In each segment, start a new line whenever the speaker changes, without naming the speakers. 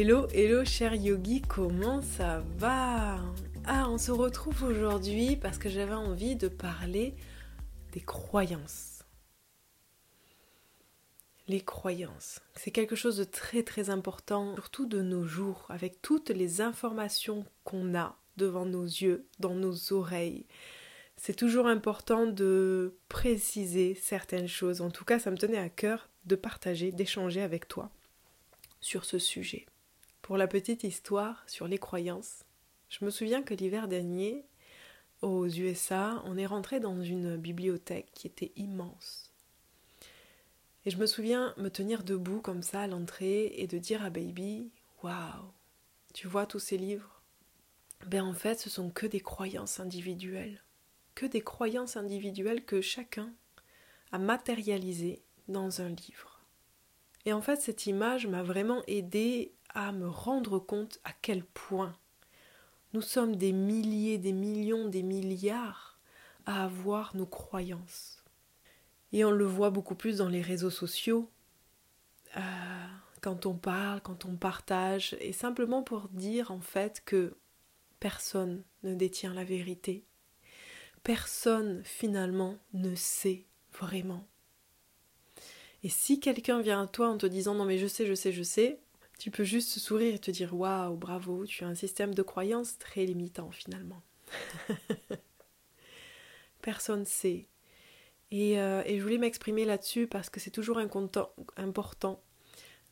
Hello, hello cher yogi, comment ça va? Ah, on se retrouve aujourd'hui parce que j'avais envie de parler des croyances. Les croyances, c'est quelque chose de très très important, surtout de nos jours, avec toutes les informations qu'on a devant nos yeux, dans nos oreilles. C'est toujours important de préciser certaines choses. En tout cas, ça me tenait à cœur de partager, d'échanger avec toi sur ce sujet. Pour la petite histoire sur les croyances, je me souviens que l'hiver dernier, aux USA, on est rentré dans une bibliothèque qui était immense. Et je me souviens me tenir debout comme ça à l'entrée et de dire à Baby Waouh, tu vois tous ces livres? Ben en fait, ce sont que des croyances individuelles. Que des croyances individuelles que chacun a matérialisées dans un livre. Et en fait, cette image m'a vraiment aidé à me rendre compte à quel point nous sommes des milliers, des millions, des milliards à avoir nos croyances. Et on le voit beaucoup plus dans les réseaux sociaux, euh, quand on parle, quand on partage, et simplement pour dire en fait que personne ne détient la vérité. Personne finalement ne sait vraiment. Et si quelqu'un vient à toi en te disant non mais je sais, je sais, je sais, tu peux juste sourire et te dire waouh, bravo, tu as un système de croyance très limitant finalement. Personne sait. Et, euh, et je voulais m'exprimer là-dessus parce que c'est toujours important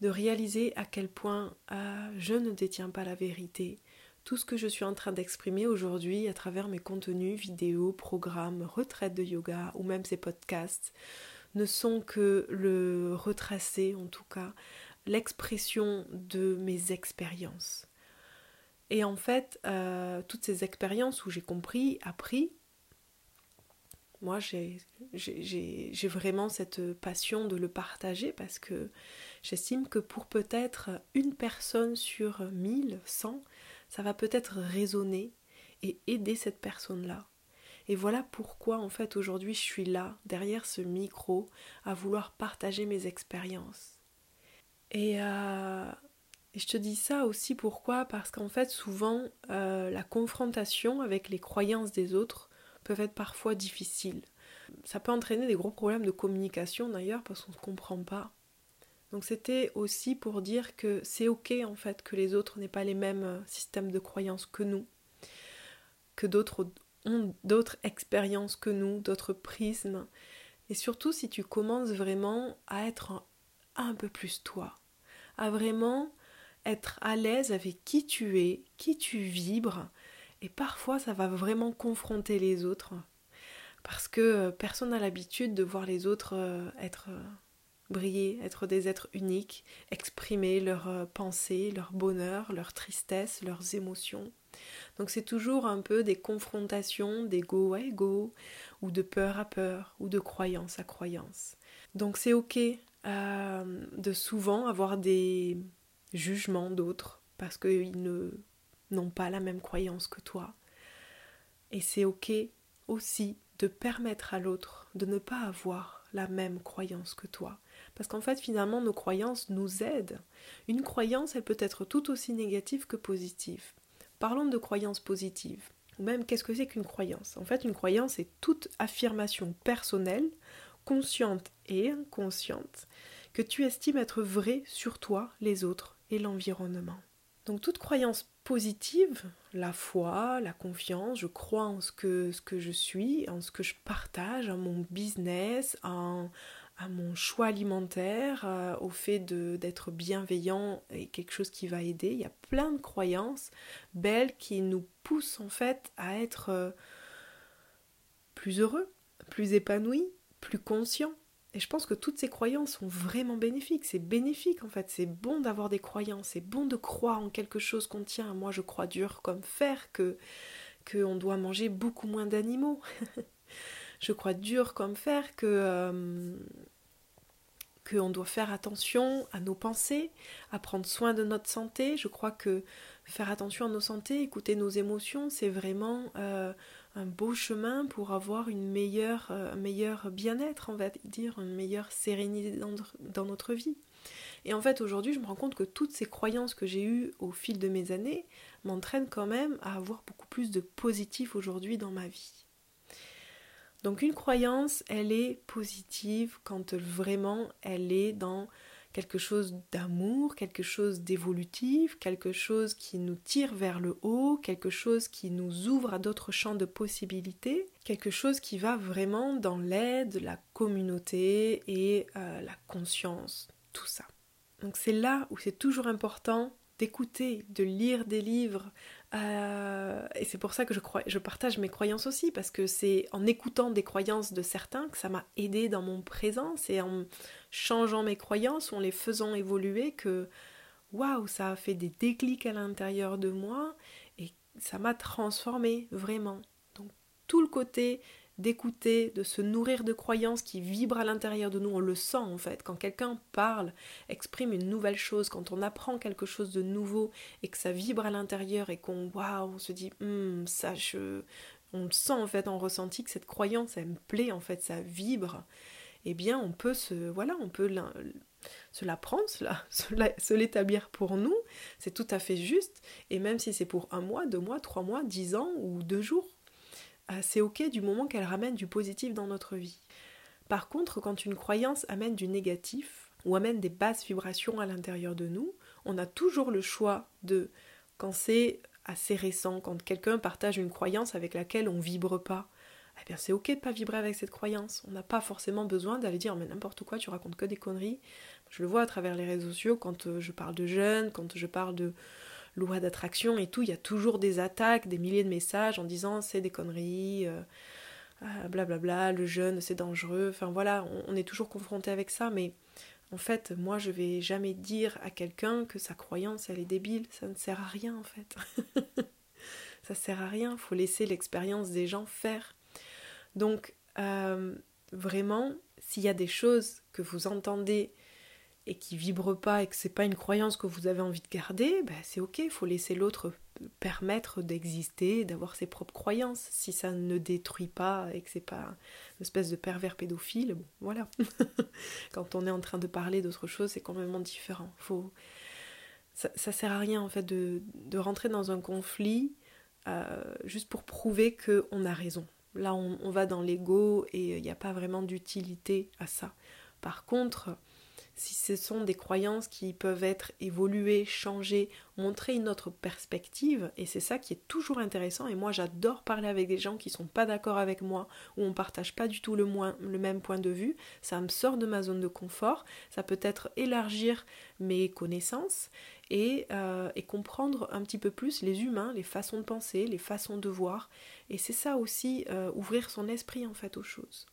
de réaliser à quel point euh, je ne détiens pas la vérité. Tout ce que je suis en train d'exprimer aujourd'hui à travers mes contenus, vidéos, programmes, retraites de yoga ou même ces podcasts ne sont que le retracé, en tout cas, l'expression de mes expériences. Et en fait, euh, toutes ces expériences où j'ai compris, appris, moi j'ai vraiment cette passion de le partager parce que j'estime que pour peut-être une personne sur mille, cent, ça va peut-être résonner et aider cette personne-là. Et voilà pourquoi en fait aujourd'hui je suis là, derrière ce micro, à vouloir partager mes expériences. Euh, et, je te dis ça aussi pourquoi? Parce qu'en fait, souvent, euh, la confrontation avec les croyances des autres peuvent être parfois difficiles. Ça peut entraîner des gros problèmes de communication d'ailleurs parce qu'on ne comprend pas. Donc c'était aussi pour dire que c'est ok en fait que les autres n'aient pas les mêmes euh, systèmes de croyances que nous, que d'autres ont d'autres expériences que nous, d'autres prismes. Et surtout si tu commences vraiment à être un peu plus toi, à vraiment être à l'aise avec qui tu es, qui tu vibres, et parfois ça va vraiment confronter les autres, parce que personne n'a l'habitude de voir les autres euh, être euh, briller, être des êtres uniques, exprimer leurs pensées, leur bonheur, leur tristesse, leurs émotions. Donc c'est toujours un peu des confrontations d'ego à ego, ou de peur à peur, ou de croyance à croyance. Donc c'est ok euh, de souvent avoir des jugements d'autres parce qu'ils ne n'ont pas la même croyance que toi. Et c'est ok aussi de permettre à l'autre de ne pas avoir la même croyance que toi. Parce qu'en fait, finalement, nos croyances nous aident. Une croyance, elle peut être tout aussi négative que positive. Parlons de croyances positives. Ou même, qu'est-ce que c'est qu'une croyance? En fait, une croyance est toute affirmation personnelle consciente et inconsciente, que tu estimes être vraie sur toi, les autres et l'environnement. Donc toute croyance positive, la foi, la confiance, je crois en ce que, ce que je suis, en ce que je partage, en mon business, en, à mon choix alimentaire, euh, au fait d'être bienveillant et quelque chose qui va aider. Il y a plein de croyances belles qui nous poussent en fait à être euh, plus heureux, plus épanouis, plus conscient. Et je pense que toutes ces croyances sont vraiment bénéfiques. C'est bénéfique en fait. C'est bon d'avoir des croyances. C'est bon de croire en quelque chose qu'on tient. Moi, je crois dur comme fer que qu'on doit manger beaucoup moins d'animaux. je crois dur comme fer que euh, qu'on doit faire attention à nos pensées, à prendre soin de notre santé. Je crois que faire attention à nos santé, écouter nos émotions, c'est vraiment euh, un beau chemin pour avoir une meilleure, euh, un meilleur bien-être, on va dire, une meilleure sérénité dans, notre vie. Et en fait, aujourd'hui, je me rends compte que toutes ces croyances que j'ai eues au fil de mes années m'entraînent quand même à avoir beaucoup plus de positif aujourd'hui dans ma vie. Donc une croyance, elle est positive quand vraiment elle est dans quelque chose d'amour, quelque chose d'évolutif, quelque chose qui nous tire vers le haut, quelque chose qui nous ouvre à d'autres champs de possibilités, quelque chose qui va vraiment dans l'aide, la communauté et euh, la conscience, tout ça. Donc c'est là où c'est toujours important d'écouter, de lire des livres, euh, et c'est pour ça que je, crois, je partage mes croyances aussi, parce que c'est en écoutant des croyances de certains que ça m'a aidé dans mon présent, c'est en changeant mes croyances, en les faisant évoluer, que waouh, ça a fait des déclics à l'intérieur de moi, et ça m'a transformé vraiment. Donc tout le côté d'écouter, de se nourrir de croyances qui vibrent à l'intérieur de nous. On le sent en fait. Quand quelqu'un parle, exprime une nouvelle chose, quand on apprend quelque chose de nouveau et que ça vibre à l'intérieur et qu'on waouh, on se dit hum, ça je on sent en fait en ressenti que cette croyance elle me plaît en fait, ça vibre. Eh bien, on peut se voilà, on peut se la prendre, se l'établir pour nous, c'est tout à fait juste. Et même si c'est pour un mois, deux mois, trois mois, dix ans ou deux jours, c'est ok du moment qu'elle ramène du positif dans notre vie. Par contre, quand une croyance amène du négatif ou amène des basses vibrations à l'intérieur de nous, on a toujours le choix de, quand c'est assez récent, quand quelqu'un partage une croyance avec laquelle on vibre pas, eh bien c'est ok de pas vibrer avec cette croyance. On n'a pas forcément besoin d'aller dire mais n'importe quoi, tu racontes que des conneries. Je le vois à travers les réseaux sociaux quand euh, je parle de jeunes, quand je parle de loi d'attraction et tout, il y a toujours des attaques, des milliers de messages en disant c'est des conneries, blablabla, euh, bla, le jeune c'est dangereux, enfin voilà, on, est toujours confronté avec ça, mais en fait, moi je vais jamais dire à quelqu'un que sa croyance elle est débile, ça ne sert à rien en fait. ça sert à rien, faut laisser l'expérience des gens faire. Donc, euh, vraiment, s'il y a des choses que vous entendez et qui vibre pas et que c'est pas une croyance que vous avez envie de garder, ben c'est ok, il faut laisser l'autre permettre d'exister, d'avoir ses propres croyances. Si ça ne détruit pas et que c'est pas une espèce de pervers pédophile, bon, voilà. Quand on est en train de parler d'autre chose, c'est complètement différent. Faut... Ça, ça sert à rien en fait de, de rentrer dans un conflit euh, juste pour prouver qu'on a raison. Là, on, on va dans l'ego et il n'y a pas vraiment d'utilité à ça. Par contre, si ce sont des croyances qui peuvent être évoluées, changées, montrer une autre perspective, et c'est ça qui est toujours intéressant, et moi j'adore parler avec des gens qui sont pas d'accord avec moi, ou on partage pas du tout le, le même point de vue, ça me sort de ma zone de confort, ça peut être élargir mes connaissances, et, euh, comprendre un petit peu plus les humains, les façons de penser, les façons de voir, et c'est ça aussi, euh, ouvrir son esprit en fait aux choses.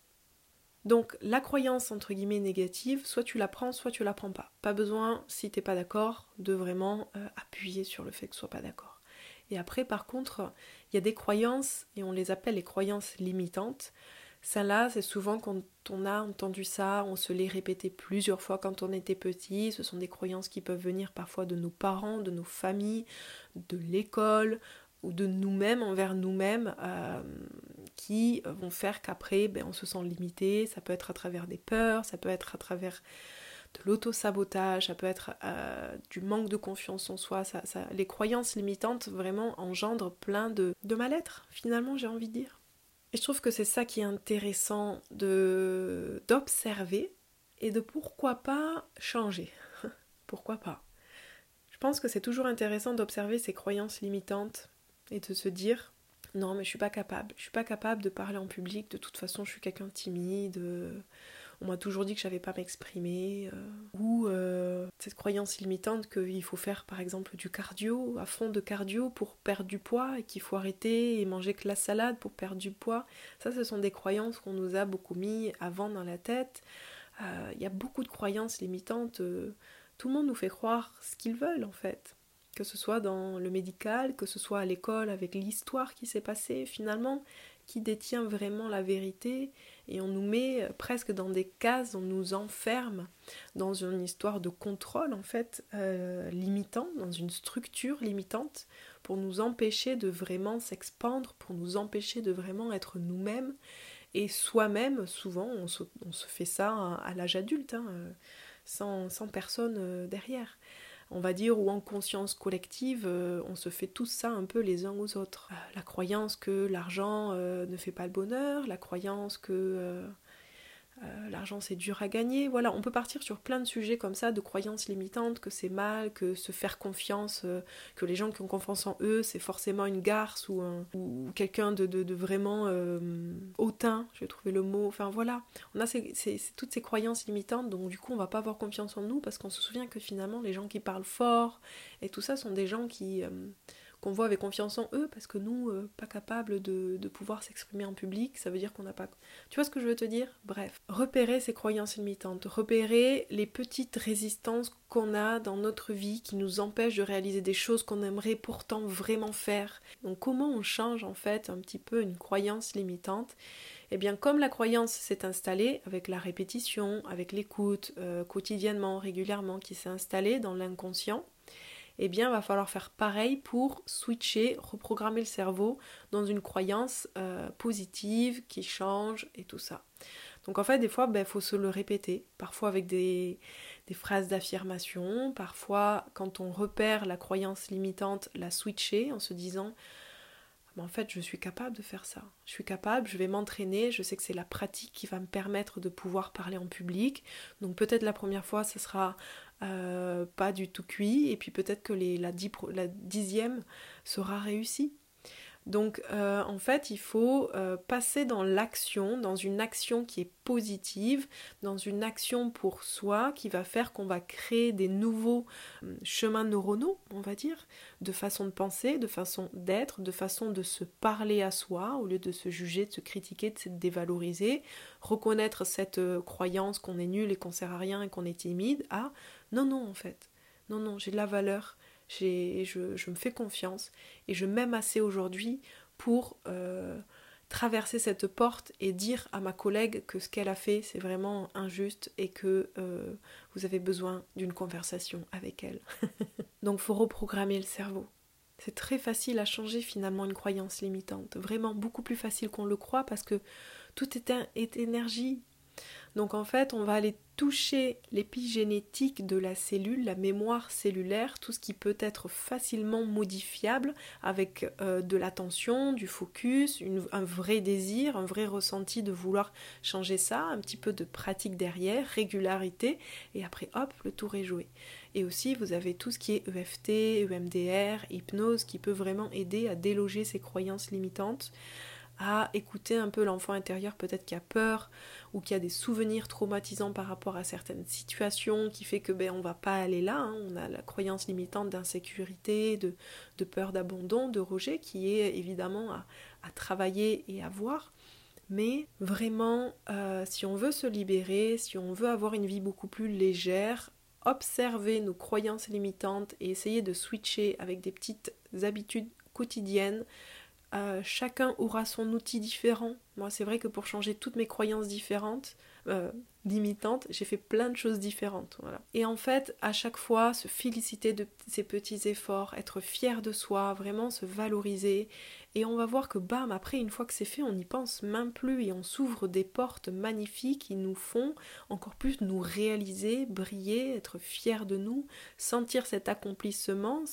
Donc la croyance entre guillemets négative, soit tu la prends, soit tu la prends pas. Pas besoin, si t'es pas d'accord, de vraiment euh, appuyer sur le fait que tu sois pas d'accord. Et après, par contre, il y a des croyances, et on les appelle les croyances limitantes. Celles-là, c'est souvent quand on a entendu ça, on se les répétait plusieurs fois quand on était petit. Ce sont des croyances qui peuvent venir parfois de nos parents, de nos familles, de l'école, ou de nous-mêmes envers nous-mêmes euh, qui vont faire qu'après ben, on se sent limité. Ça peut être à travers des peurs, ça peut être à travers de l'auto-sabotage, ça peut être euh, du manque de confiance en soi. Ça, les croyances limitantes vraiment engendrent plein de, mal-être, finalement, j'ai envie de dire. Et je trouve que c'est ça qui est intéressant d'observer et de pourquoi pas changer. pourquoi pas. Je pense que c'est toujours intéressant d'observer ces croyances limitantes et de se dire non mais je suis pas capable, je suis pas capable de parler en public, de toute façon je suis quelqu'un de timide, euh, on m'a toujours dit que je n'avais pas m'exprimer, euh, ou euh, cette croyance limitante qu'il faut faire par exemple du cardio, à fond de cardio pour perdre du poids, et qu'il faut arrêter et manger que la salade pour perdre du poids. Ça ce sont des croyances qu'on nous a beaucoup mis avant dans la tête. Il y a beaucoup de croyances limitantes, tout le monde nous fait croire ce qu'ils veulent en fait que ce soit dans le médical, que ce soit à l'école avec l'histoire qui s'est passée, finalement, qui détient vraiment la vérité et on nous met presque dans des cases, on nous enferme dans une histoire de contrôle en fait euh, limitant, dans une structure limitante pour nous empêcher de vraiment s'expandre, pour nous empêcher de vraiment être nous-mêmes et soi-même. Souvent, on se, fait ça à, l'âge adulte, hein, sans, sans, personne euh, derrière on va dire, ou en conscience collective, euh, on se fait tout ça un peu les uns aux autres. Euh, la croyance que l'argent euh, ne fait pas le bonheur, la croyance que euh, l'argent c'est dur à gagner. Voilà, on peut partir sur plein de sujets comme ça, de croyances limitantes, que c'est mal, que se faire confiance, euh, que les gens qui ont confiance en eux, c'est forcément une garce ou, ou quelqu'un de, vraiment euh, hautain, je vais trouver le mot. Enfin voilà, on a toutes ces croyances limitantes, donc du coup on va pas avoir confiance en nous parce qu'on se souvient que finalement les gens qui parlent fort et tout ça sont des gens qui qu'on voit avec confiance en eux, parce que nous, euh, pas capables de, pouvoir s'exprimer en public, ça veut dire qu'on n'a pas... Tu vois ce que je veux te dire? Bref, repérer ces croyances limitantes, repérer les petites résistances qu'on a dans notre vie qui nous empêchent de réaliser des choses qu'on aimerait pourtant vraiment faire. Donc comment on change en fait un petit peu une croyance limitante? Eh bien, comme la croyance s'est installée avec la répétition, avec l'écoute euh, quotidiennement, régulièrement, qui s'est installée dans l'inconscient, eh bien, va falloir faire pareil pour switcher, reprogrammer le cerveau dans une croyance euh, positive qui change et tout ça. Donc en fait, des fois, il ben, faut se le répéter, parfois avec des, phrases d'affirmation, parfois quand on repère la croyance limitante, la switcher en se disant en fait, je suis capable de faire ça. Je suis capable, je vais m'entraîner, je sais que c'est la pratique qui va me permettre de pouvoir parler en public. Donc peut-être la première fois, ce sera euh, pas du tout cuit, et puis peut-être que la, dixième sera réussie. Donc euh, en fait, il faut euh, passer dans l'action, dans une action qui est positive, dans une action pour soi qui va faire qu'on va créer des nouveaux chemins neuronaux, on va dire, de façon de penser, de façon d'être, de façon de se parler à soi au lieu de se juger, de se critiquer, de se dévaloriser, reconnaître cette croyance qu'on est nul et qu'on sert à rien et qu'on est timide, à non, non, en fait. Non, non, j'ai de la valeur, je, je, me fais confiance et je m'aime assez aujourd'hui pour euh, traverser cette porte et dire à ma collègue que ce qu'elle a fait, c'est vraiment injuste et que euh, vous avez besoin d'une conversation avec elle. Donc, faut reprogrammer le cerveau. C'est très facile à changer finalement une croyance limitante. Vraiment beaucoup plus facile qu'on le croit parce que tout est, est énergie, donc en fait, on va aller toucher l'épigénétique de la cellule, la mémoire cellulaire, tout ce qui peut être facilement modifiable avec euh, de l'attention, du focus, un vrai désir, un vrai ressenti de vouloir changer ça, un petit peu de pratique derrière, régularité, et après hop, le tour est joué. Et aussi, vous avez tout ce qui est EFT, EMDR, hypnose, qui peut vraiment aider à déloger ces croyances limitantes à écouter un peu l'enfant intérieur peut-être qui a peur ou qui a des souvenirs traumatisants par rapport à certaines situations qui fait que ben on va pas aller là hein. on a la croyance limitante d'insécurité de, peur d'abandon de rejet qui est évidemment à, travailler et à voir mais vraiment euh, si on veut se libérer si on veut avoir une vie beaucoup plus légère observer nos croyances limitantes et essayer de switcher avec des petites habitudes quotidiennes euh, chacun aura son outil différent. Moi, c'est vrai que pour changer toutes mes croyances différentes, euh, limitantes, j'ai fait plein de choses différentes. Et en fait, à chaque fois, se féliciter de ces petits efforts, être fier de soi, vraiment se valoriser. Et on va voir que, bam, après, une fois que c'est fait, on n'y pense même plus et on s'ouvre des portes magnifiques qui nous font encore plus nous réaliser, briller, être fiers de nous, sentir cet accomplissement,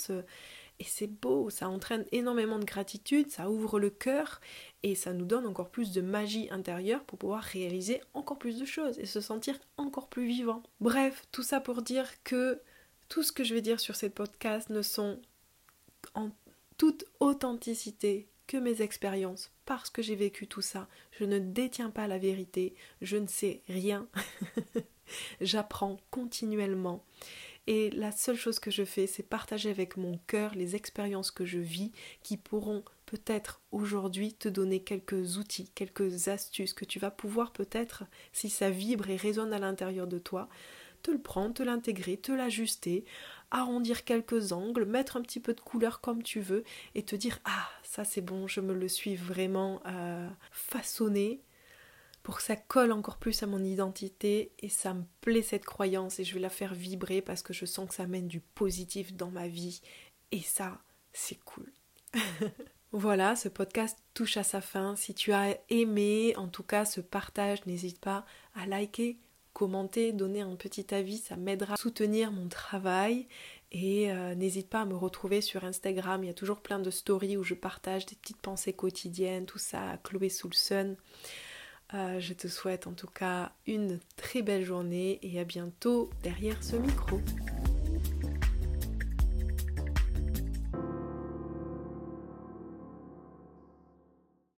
et c'est beau, ça entraîne énormément de gratitude, ça ouvre le cœur et ça nous donne encore plus de magie intérieure pour pouvoir réaliser encore plus de choses et se sentir encore plus vivant. Bref, tout ça pour dire que tout ce que je vais dire sur cette podcast ne sont en toute authenticité que mes expériences parce que j'ai vécu tout ça. Je ne détiens pas la vérité, je ne sais rien. J'apprends continuellement et la seule chose que je fais, c'est partager avec mon cœur les expériences que je vis qui pourront peut-être aujourd'hui te donner quelques outils, quelques astuces que tu vas pouvoir peut-être, si ça vibre et résonne à l'intérieur de toi, te le prendre, te l'intégrer, te l'ajuster, arrondir quelques angles, mettre un petit peu de couleur comme tu veux et te dire ah ça c'est bon, je me le suis vraiment euh, façonné pour que ça colle encore plus à mon identité et ça me plaît cette croyance et je vais la faire vibrer parce que je sens que ça mène du positif dans ma vie et ça, c'est cool. voilà, ce podcast touche à sa fin. Si tu as aimé, en tout cas, ce partage, n'hésite pas à liker, commenter, donner un petit avis, ça m'aidera à soutenir mon travail. Et euh, n'hésite pas à me retrouver sur Instagram, il y a toujours plein de stories où je partage des petites pensées quotidiennes, tout ça, Chloé Soulson. Euh, je te souhaite en tout cas une très belle journée et à bientôt derrière ce micro.